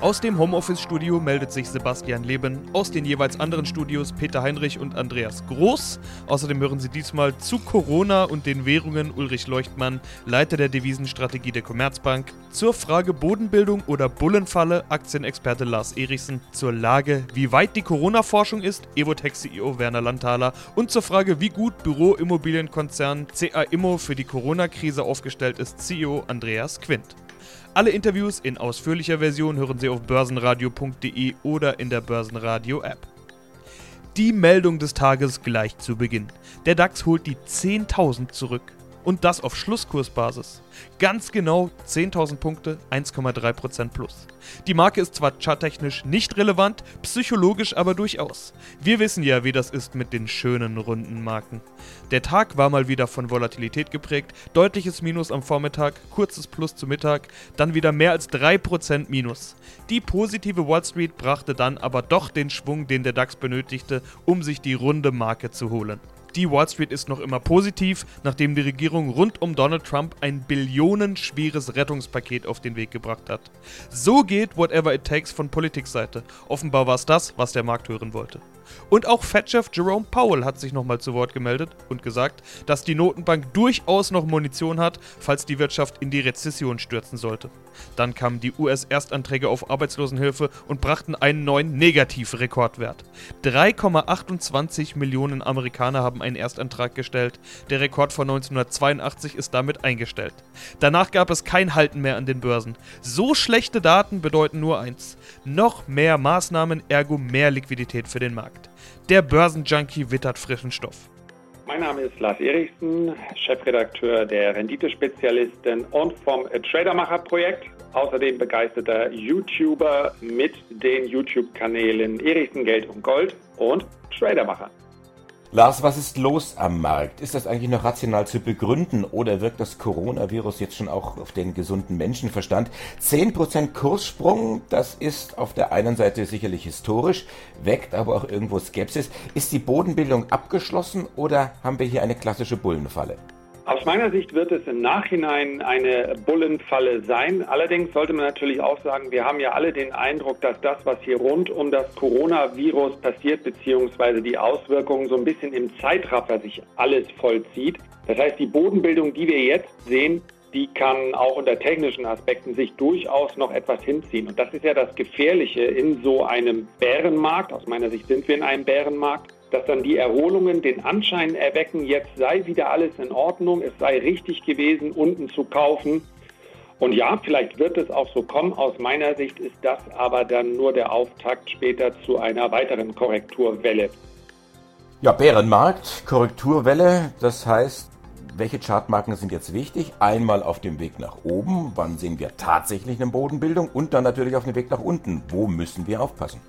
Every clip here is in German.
Aus dem Homeoffice-Studio meldet sich Sebastian Leben, aus den jeweils anderen Studios Peter Heinrich und Andreas Groß. Außerdem hören Sie diesmal zu Corona und den Währungen Ulrich Leuchtmann, Leiter der Devisenstrategie der Commerzbank, zur Frage Bodenbildung oder Bullenfalle Aktienexperte Lars Erichsen, zur Lage, wie weit die Corona-Forschung ist, Evotech-CEO Werner Landthaler und zur Frage, wie gut Büroimmobilienkonzern CA Immo für die Corona-Krise aufgestellt ist, CEO Andreas Quint. Alle Interviews in ausführlicher Version hören Sie auf börsenradio.de oder in der Börsenradio-App. Die Meldung des Tages gleich zu Beginn. Der DAX holt die 10.000 zurück. Und das auf Schlusskursbasis. Ganz genau 10.000 Punkte, 1,3% plus. Die Marke ist zwar charttechnisch nicht relevant, psychologisch aber durchaus. Wir wissen ja, wie das ist mit den schönen runden Marken. Der Tag war mal wieder von Volatilität geprägt, deutliches Minus am Vormittag, kurzes Plus zu Mittag, dann wieder mehr als 3% Minus. Die positive Wall Street brachte dann aber doch den Schwung, den der DAX benötigte, um sich die runde Marke zu holen. Die Wall Street ist noch immer positiv, nachdem die Regierung rund um Donald Trump ein billionenschweres Rettungspaket auf den Weg gebracht hat. So geht Whatever It Takes von Politikseite. Offenbar war es das, was der Markt hören wollte. Und auch Fed-Chef Jerome Powell hat sich nochmal zu Wort gemeldet und gesagt, dass die Notenbank durchaus noch Munition hat, falls die Wirtschaft in die Rezession stürzen sollte. Dann kamen die US-Erstanträge auf Arbeitslosenhilfe und brachten einen neuen Negativrekordwert. 3,28 Millionen Amerikaner haben einen Erstantrag gestellt. Der Rekord von 1982 ist damit eingestellt. Danach gab es kein Halten mehr an den Börsen. So schlechte Daten bedeuten nur eins: noch mehr Maßnahmen, ergo mehr Liquidität für den Markt. Der Börsenjunkie wittert frischen Stoff. Mein Name ist Lars Erichsen, Chefredakteur der Renditespezialisten und vom Tradermacher-Projekt. Außerdem begeisterter YouTuber mit den YouTube-Kanälen Erichsen Geld und Gold und Tradermacher. Lars, was ist los am Markt? Ist das eigentlich noch rational zu begründen oder wirkt das Coronavirus jetzt schon auch auf den gesunden Menschenverstand? 10% Kurssprung, das ist auf der einen Seite sicherlich historisch, weckt aber auch irgendwo Skepsis. Ist die Bodenbildung abgeschlossen oder haben wir hier eine klassische Bullenfalle? Aus meiner Sicht wird es im Nachhinein eine Bullenfalle sein. Allerdings sollte man natürlich auch sagen, wir haben ja alle den Eindruck, dass das, was hier rund um das Coronavirus passiert, beziehungsweise die Auswirkungen so ein bisschen im Zeitraffer sich alles vollzieht. Das heißt, die Bodenbildung, die wir jetzt sehen, die kann auch unter technischen Aspekten sich durchaus noch etwas hinziehen. Und das ist ja das Gefährliche in so einem Bärenmarkt. Aus meiner Sicht sind wir in einem Bärenmarkt dass dann die Erholungen den Anschein erwecken, jetzt sei wieder alles in Ordnung, es sei richtig gewesen, unten zu kaufen. Und ja, vielleicht wird es auch so kommen. Aus meiner Sicht ist das aber dann nur der Auftakt später zu einer weiteren Korrekturwelle. Ja, Bärenmarkt, Korrekturwelle, das heißt, welche Chartmarken sind jetzt wichtig? Einmal auf dem Weg nach oben, wann sehen wir tatsächlich eine Bodenbildung und dann natürlich auf dem Weg nach unten, wo müssen wir aufpassen?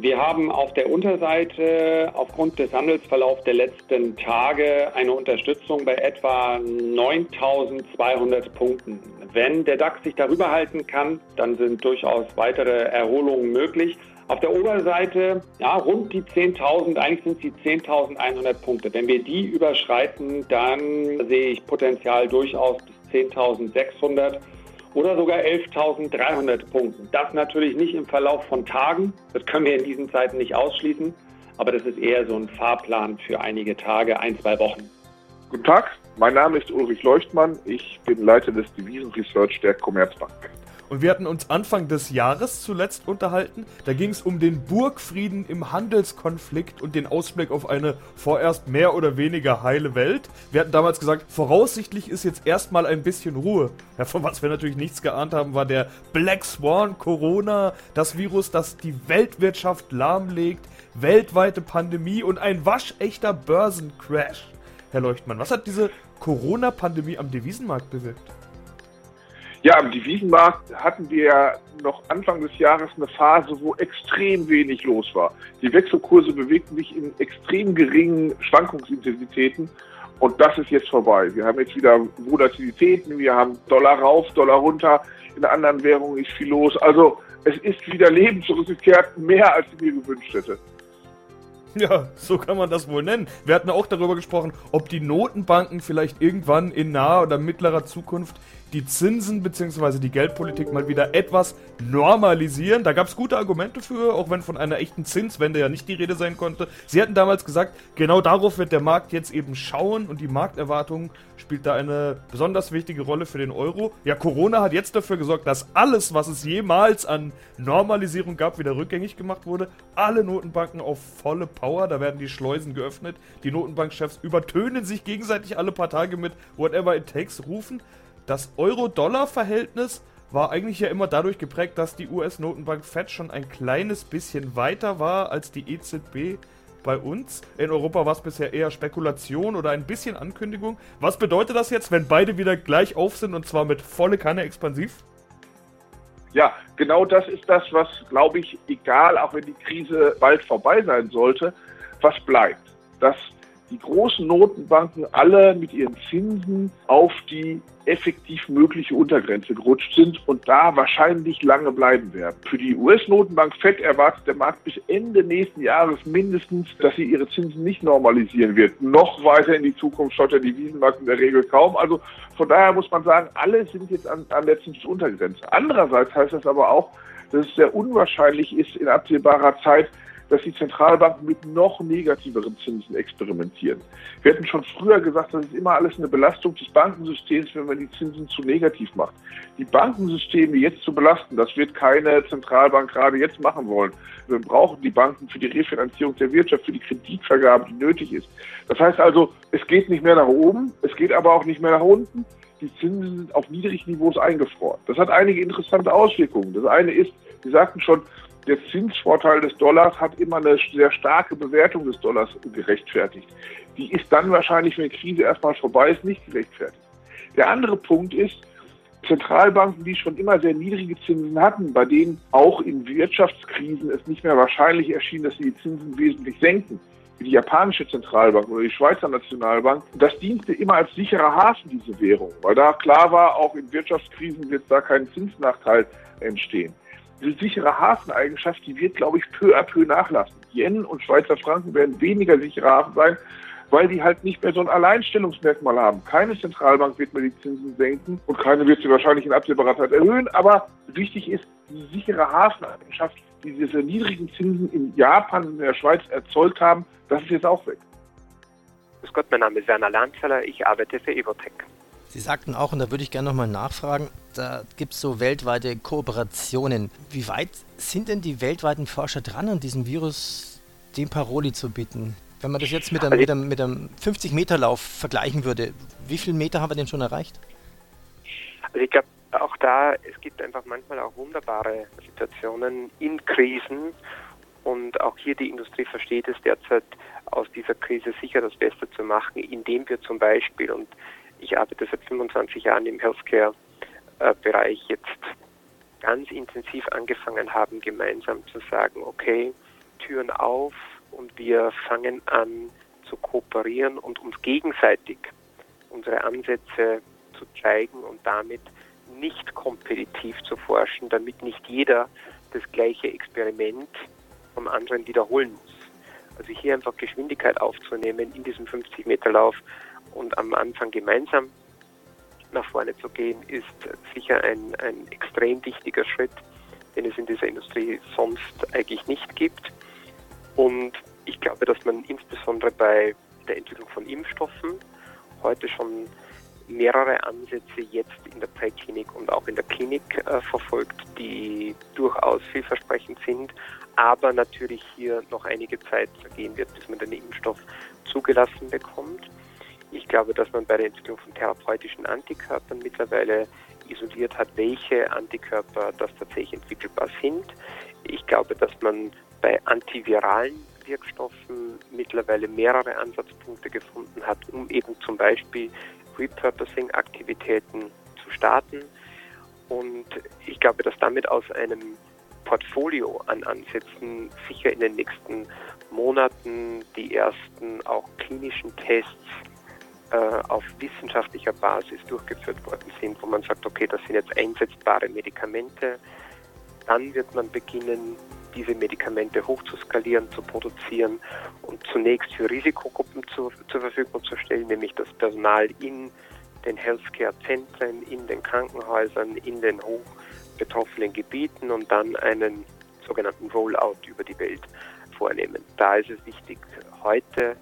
Wir haben auf der Unterseite aufgrund des Handelsverlaufs der letzten Tage eine Unterstützung bei etwa 9200 Punkten. Wenn der DAX sich darüber halten kann, dann sind durchaus weitere Erholungen möglich. Auf der Oberseite, ja, rund die 10.000, eigentlich sind sie 10.100 Punkte. Wenn wir die überschreiten, dann sehe ich Potenzial durchaus bis 10.600 oder sogar 11.300 Punkten. Das natürlich nicht im Verlauf von Tagen, das können wir in diesen Zeiten nicht ausschließen, aber das ist eher so ein Fahrplan für einige Tage, ein, zwei Wochen. Guten Tag, mein Name ist Ulrich Leuchtmann, ich bin Leiter des Devisenresearch der Commerzbank. Und wir hatten uns Anfang des Jahres zuletzt unterhalten. Da ging es um den Burgfrieden im Handelskonflikt und den Ausblick auf eine vorerst mehr oder weniger heile Welt. Wir hatten damals gesagt, voraussichtlich ist jetzt erstmal ein bisschen Ruhe. Ja, von was wir natürlich nichts geahnt haben, war der Black Swan Corona, das Virus, das die Weltwirtschaft lahmlegt, weltweite Pandemie und ein waschechter Börsencrash. Herr Leuchtmann, was hat diese Corona-Pandemie am Devisenmarkt bewirkt? Ja, am Devisenmarkt hatten wir noch Anfang des Jahres eine Phase, wo extrem wenig los war. Die Wechselkurse bewegten sich in extrem geringen Schwankungsintensitäten Und das ist jetzt vorbei. Wir haben jetzt wieder Volatilitäten, wir haben Dollar rauf, Dollar runter, in anderen Währungen ist viel los. Also es ist wieder Leben zurückgekehrt, mehr als ich mir gewünscht hätte. Ja, so kann man das wohl nennen. Wir hatten auch darüber gesprochen, ob die Notenbanken vielleicht irgendwann in naher oder mittlerer Zukunft die Zinsen bzw. die Geldpolitik mal wieder etwas normalisieren. Da gab es gute Argumente für, auch wenn von einer echten Zinswende ja nicht die Rede sein konnte. Sie hatten damals gesagt, genau darauf wird der Markt jetzt eben schauen und die Markterwartung spielt da eine besonders wichtige Rolle für den Euro. Ja, Corona hat jetzt dafür gesorgt, dass alles, was es jemals an Normalisierung gab, wieder rückgängig gemacht wurde. Alle Notenbanken auf volle Power, da werden die Schleusen geöffnet. Die Notenbankchefs übertönen sich gegenseitig alle paar Tage mit Whatever it takes rufen. Das Euro-Dollar-Verhältnis war eigentlich ja immer dadurch geprägt, dass die US-Notenbank Fed schon ein kleines bisschen weiter war als die EZB bei uns. In Europa war es bisher eher Spekulation oder ein bisschen Ankündigung. Was bedeutet das jetzt, wenn beide wieder gleich auf sind und zwar mit volle Kanne expansiv? Ja, genau das ist das, was, glaube ich, egal, auch wenn die Krise bald vorbei sein sollte, was bleibt. Dass die großen Notenbanken alle mit ihren Zinsen auf die effektiv mögliche Untergrenze gerutscht sind und da wahrscheinlich lange bleiben werden. Für die US-Notenbank FED erwartet der Markt bis Ende nächsten Jahres mindestens, dass sie ihre Zinsen nicht normalisieren wird. Noch weiter in die Zukunft schaut der Devisenmarkt in der Regel kaum. Also von daher muss man sagen, alle sind jetzt an, an der Zinsuntergrenze. Andererseits heißt das aber auch, dass es sehr unwahrscheinlich ist, in absehbarer Zeit dass die Zentralbanken mit noch negativeren Zinsen experimentieren. Wir hätten schon früher gesagt, das ist immer alles eine Belastung des Bankensystems, wenn man die Zinsen zu negativ macht. Die Bankensysteme jetzt zu belasten, das wird keine Zentralbank gerade jetzt machen wollen. Wir brauchen die Banken für die Refinanzierung der Wirtschaft, für die Kreditvergabe, die nötig ist. Das heißt also, es geht nicht mehr nach oben, es geht aber auch nicht mehr nach unten. Die Zinsen sind auf niedrigen Niveaus eingefroren. Das hat einige interessante Auswirkungen. Das eine ist, Sie sagten schon, der Zinsvorteil des Dollars hat immer eine sehr starke Bewertung des Dollars gerechtfertigt. Die ist dann wahrscheinlich, wenn die Krise erstmal vorbei ist, nicht gerechtfertigt. Der andere Punkt ist, Zentralbanken, die schon immer sehr niedrige Zinsen hatten, bei denen auch in Wirtschaftskrisen es nicht mehr wahrscheinlich erschien, dass sie die Zinsen wesentlich senken, wie die japanische Zentralbank oder die Schweizer Nationalbank, das diente immer als sicherer Hafen, diese Währung, weil da klar war, auch in Wirtschaftskrisen wird da kein Zinsnachteil entstehen diese sichere Hafeneigenschaft, die wird, glaube ich, peu à peu nachlassen. Yen und Schweizer Franken werden weniger sichere Hafen sein, weil die halt nicht mehr so ein Alleinstellungsmerkmal haben. Keine Zentralbank wird mehr die Zinsen senken und keine wird sie wahrscheinlich in absehbarer Zeit erhöhen. Aber wichtig ist, die sichere Hafeneigenschaft, die diese niedrigen Zinsen in Japan und in der Schweiz erzeugt haben, das ist jetzt auch weg. Grüß Gott, mein Name ist Werner Landzeller, ich arbeite für Evotech. Sie sagten auch, und da würde ich gerne nochmal nachfragen, da gibt es so weltweite Kooperationen. Wie weit sind denn die weltweiten Forscher dran, an diesem Virus den Paroli zu bieten? Wenn man das jetzt mit einem, mit einem, einem 50-Meter-Lauf vergleichen würde, wie viele Meter haben wir denn schon erreicht? Also ich glaube, auch da, es gibt einfach manchmal auch wunderbare Situationen in Krisen und auch hier die Industrie versteht es derzeit aus dieser Krise sicher das Beste zu machen, indem wir zum Beispiel, und ich arbeite seit 25 Jahren im Healthcare-Bereich jetzt ganz intensiv angefangen haben, gemeinsam zu sagen, okay, Türen auf und wir fangen an zu kooperieren und uns gegenseitig unsere Ansätze zu zeigen und damit nicht kompetitiv zu forschen, damit nicht jeder das gleiche Experiment vom anderen wiederholen muss. Also hier einfach Geschwindigkeit aufzunehmen in diesem 50-Meter-Lauf und am Anfang gemeinsam nach vorne zu gehen, ist sicher ein, ein extrem wichtiger Schritt, den es in dieser Industrie sonst eigentlich nicht gibt. Und ich glaube, dass man insbesondere bei der Entwicklung von Impfstoffen heute schon mehrere Ansätze jetzt in der Präklinik und auch in der Klinik äh, verfolgt, die durchaus vielversprechend sind, aber natürlich hier noch einige Zeit vergehen wird, bis man den Impfstoff zugelassen bekommt. Ich glaube, dass man bei der Entwicklung von therapeutischen Antikörpern mittlerweile isoliert hat, welche Antikörper das tatsächlich entwickelbar sind. Ich glaube, dass man bei antiviralen Wirkstoffen mittlerweile mehrere Ansatzpunkte gefunden hat, um eben zum Beispiel Repurposing-Aktivitäten zu starten. Und ich glaube, dass damit aus einem Portfolio an Ansätzen sicher in den nächsten Monaten die ersten auch klinischen Tests auf wissenschaftlicher Basis durchgeführt worden sind, wo man sagt, okay, das sind jetzt einsetzbare Medikamente, dann wird man beginnen, diese Medikamente hochzuskalieren, zu produzieren und zunächst für Risikogruppen zu, zur Verfügung zu stellen, nämlich das Personal in den Healthcare-Zentren, in den Krankenhäusern, in den hochbetroffenen Gebieten und dann einen sogenannten Rollout über die Welt vornehmen. Da ist es wichtig, heute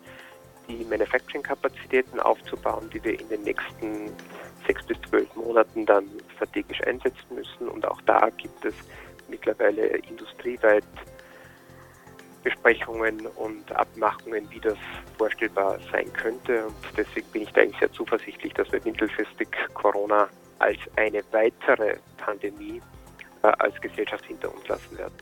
die Manufacturing-Kapazitäten aufzubauen, die wir in den nächsten sechs bis zwölf Monaten dann strategisch einsetzen müssen. Und auch da gibt es mittlerweile industrieweit Besprechungen und Abmachungen, wie das vorstellbar sein könnte. Und deswegen bin ich da eigentlich sehr zuversichtlich, dass wir mittelfristig Corona als eine weitere Pandemie äh, als Gesellschaft hinter uns lassen werden.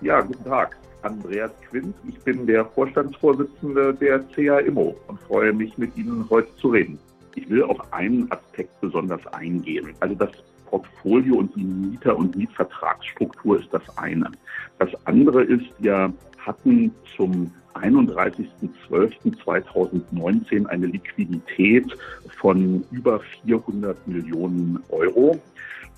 Ja, guten Tag. Andreas Quint. Ich bin der Vorstandsvorsitzende der CA Immo und freue mich, mit Ihnen heute zu reden. Ich will auf einen Aspekt besonders eingehen. Also das Portfolio und die Mieter- und Mietvertragsstruktur ist das eine. Das andere ist, wir hatten zum 31.12.2019 eine Liquidität von über 400 Millionen Euro.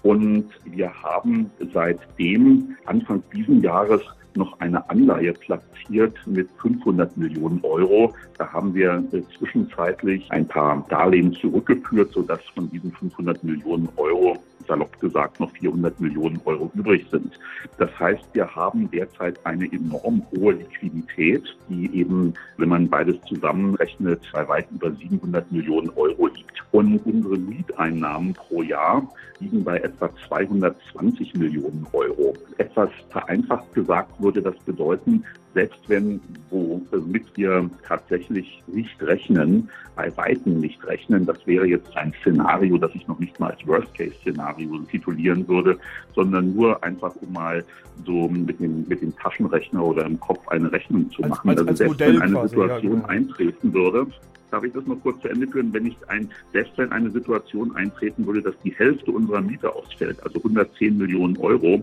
Und wir haben seitdem Anfang diesen Jahres noch eine Anleihe platziert mit 500 Millionen Euro. Da haben wir äh, zwischenzeitlich ein paar Darlehen zurückgeführt, sodass von diesen 500 Millionen Euro salopp gesagt noch 400 Millionen Euro übrig sind. Das heißt, wir haben derzeit eine enorm hohe Liquidität, die eben, wenn man beides zusammenrechnet, bei weit über 700 Millionen Euro liegt. Und unsere Mieteinnahmen pro Jahr liegen bei etwa 220 Millionen Euro. Etwas vereinfacht gesagt würde das bedeuten, selbst wenn, womit wir tatsächlich nicht rechnen, bei Weitem nicht rechnen, das wäre jetzt ein Szenario, das ich noch nicht mal als Worst-Case-Szenario titulieren würde, sondern nur einfach, um mal so mit dem, mit dem Taschenrechner oder im Kopf eine Rechnung zu machen. Als, als, also selbst wenn eine quasi, Situation ja, genau. eintreten würde, darf ich das noch kurz zu Ende führen, wenn nicht ein, selbst wenn eine Situation eintreten würde, dass die Hälfte unserer Miete ausfällt, also 110 Millionen Euro,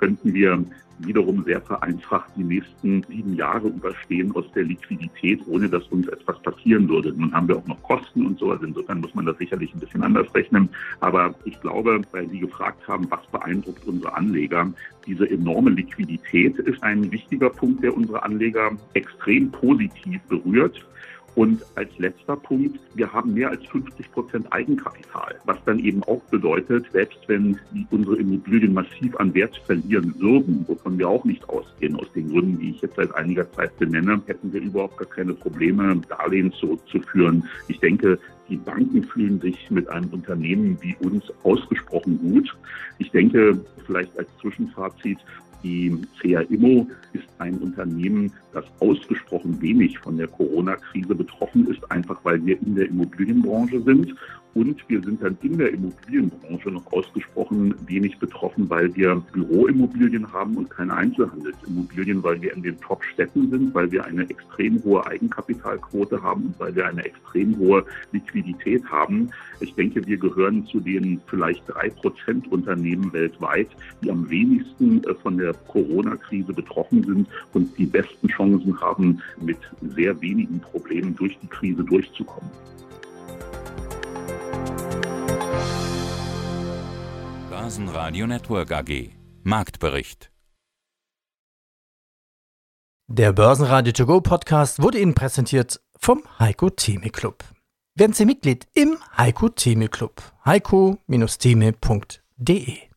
könnten wir wiederum sehr vereinfacht die nächsten sieben Jahre überstehen aus der Liquidität, ohne dass uns etwas passieren würde. Nun haben wir auch noch Kosten und so, also insofern muss man das sicherlich ein bisschen anders rechnen. Aber ich glaube, weil Sie gefragt haben, was beeindruckt unsere Anleger, diese enorme Liquidität ist ein wichtiger Punkt, der unsere Anleger extrem positiv berührt. Und als letzter Punkt, wir haben mehr als 50 Prozent Eigenkapital, was dann eben auch bedeutet, selbst wenn unsere Immobilien massiv an Wert verlieren würden, wovon wir auch nicht ausgehen, aus den Gründen, die ich jetzt seit einiger Zeit benenne, hätten wir überhaupt gar keine Probleme, Darlehen zurückzuführen. Ich denke, die Banken fühlen sich mit einem Unternehmen wie uns ausgesprochen gut. Ich denke, vielleicht als Zwischenfazit, die CA Immo ist ein Unternehmen, das ausgesprochen wenig von der Corona-Krise betroffen ist, einfach weil wir in der Immobilienbranche sind und wir sind dann in der Immobilienbranche noch ausgesprochen wenig betroffen, weil wir Büroimmobilien haben und keine Einzelhandelsimmobilien, weil wir in den Top-Städten sind, weil wir eine extrem hohe Eigenkapitalquote haben und weil wir eine extrem hohe Liquidität haben. Ich denke, wir gehören zu den vielleicht drei Prozent Unternehmen weltweit, die am wenigsten äh, von der Corona-Krise betroffen sind und die besten Chancen haben, mit sehr wenigen Problemen durch die Krise durchzukommen. Börsenradio Network AG. Marktbericht. Der Börsenradio To Go Podcast wurde Ihnen präsentiert vom Heiko Theme Club. Werden Sie Mitglied im Heiko Theme Club. heiko-theme.de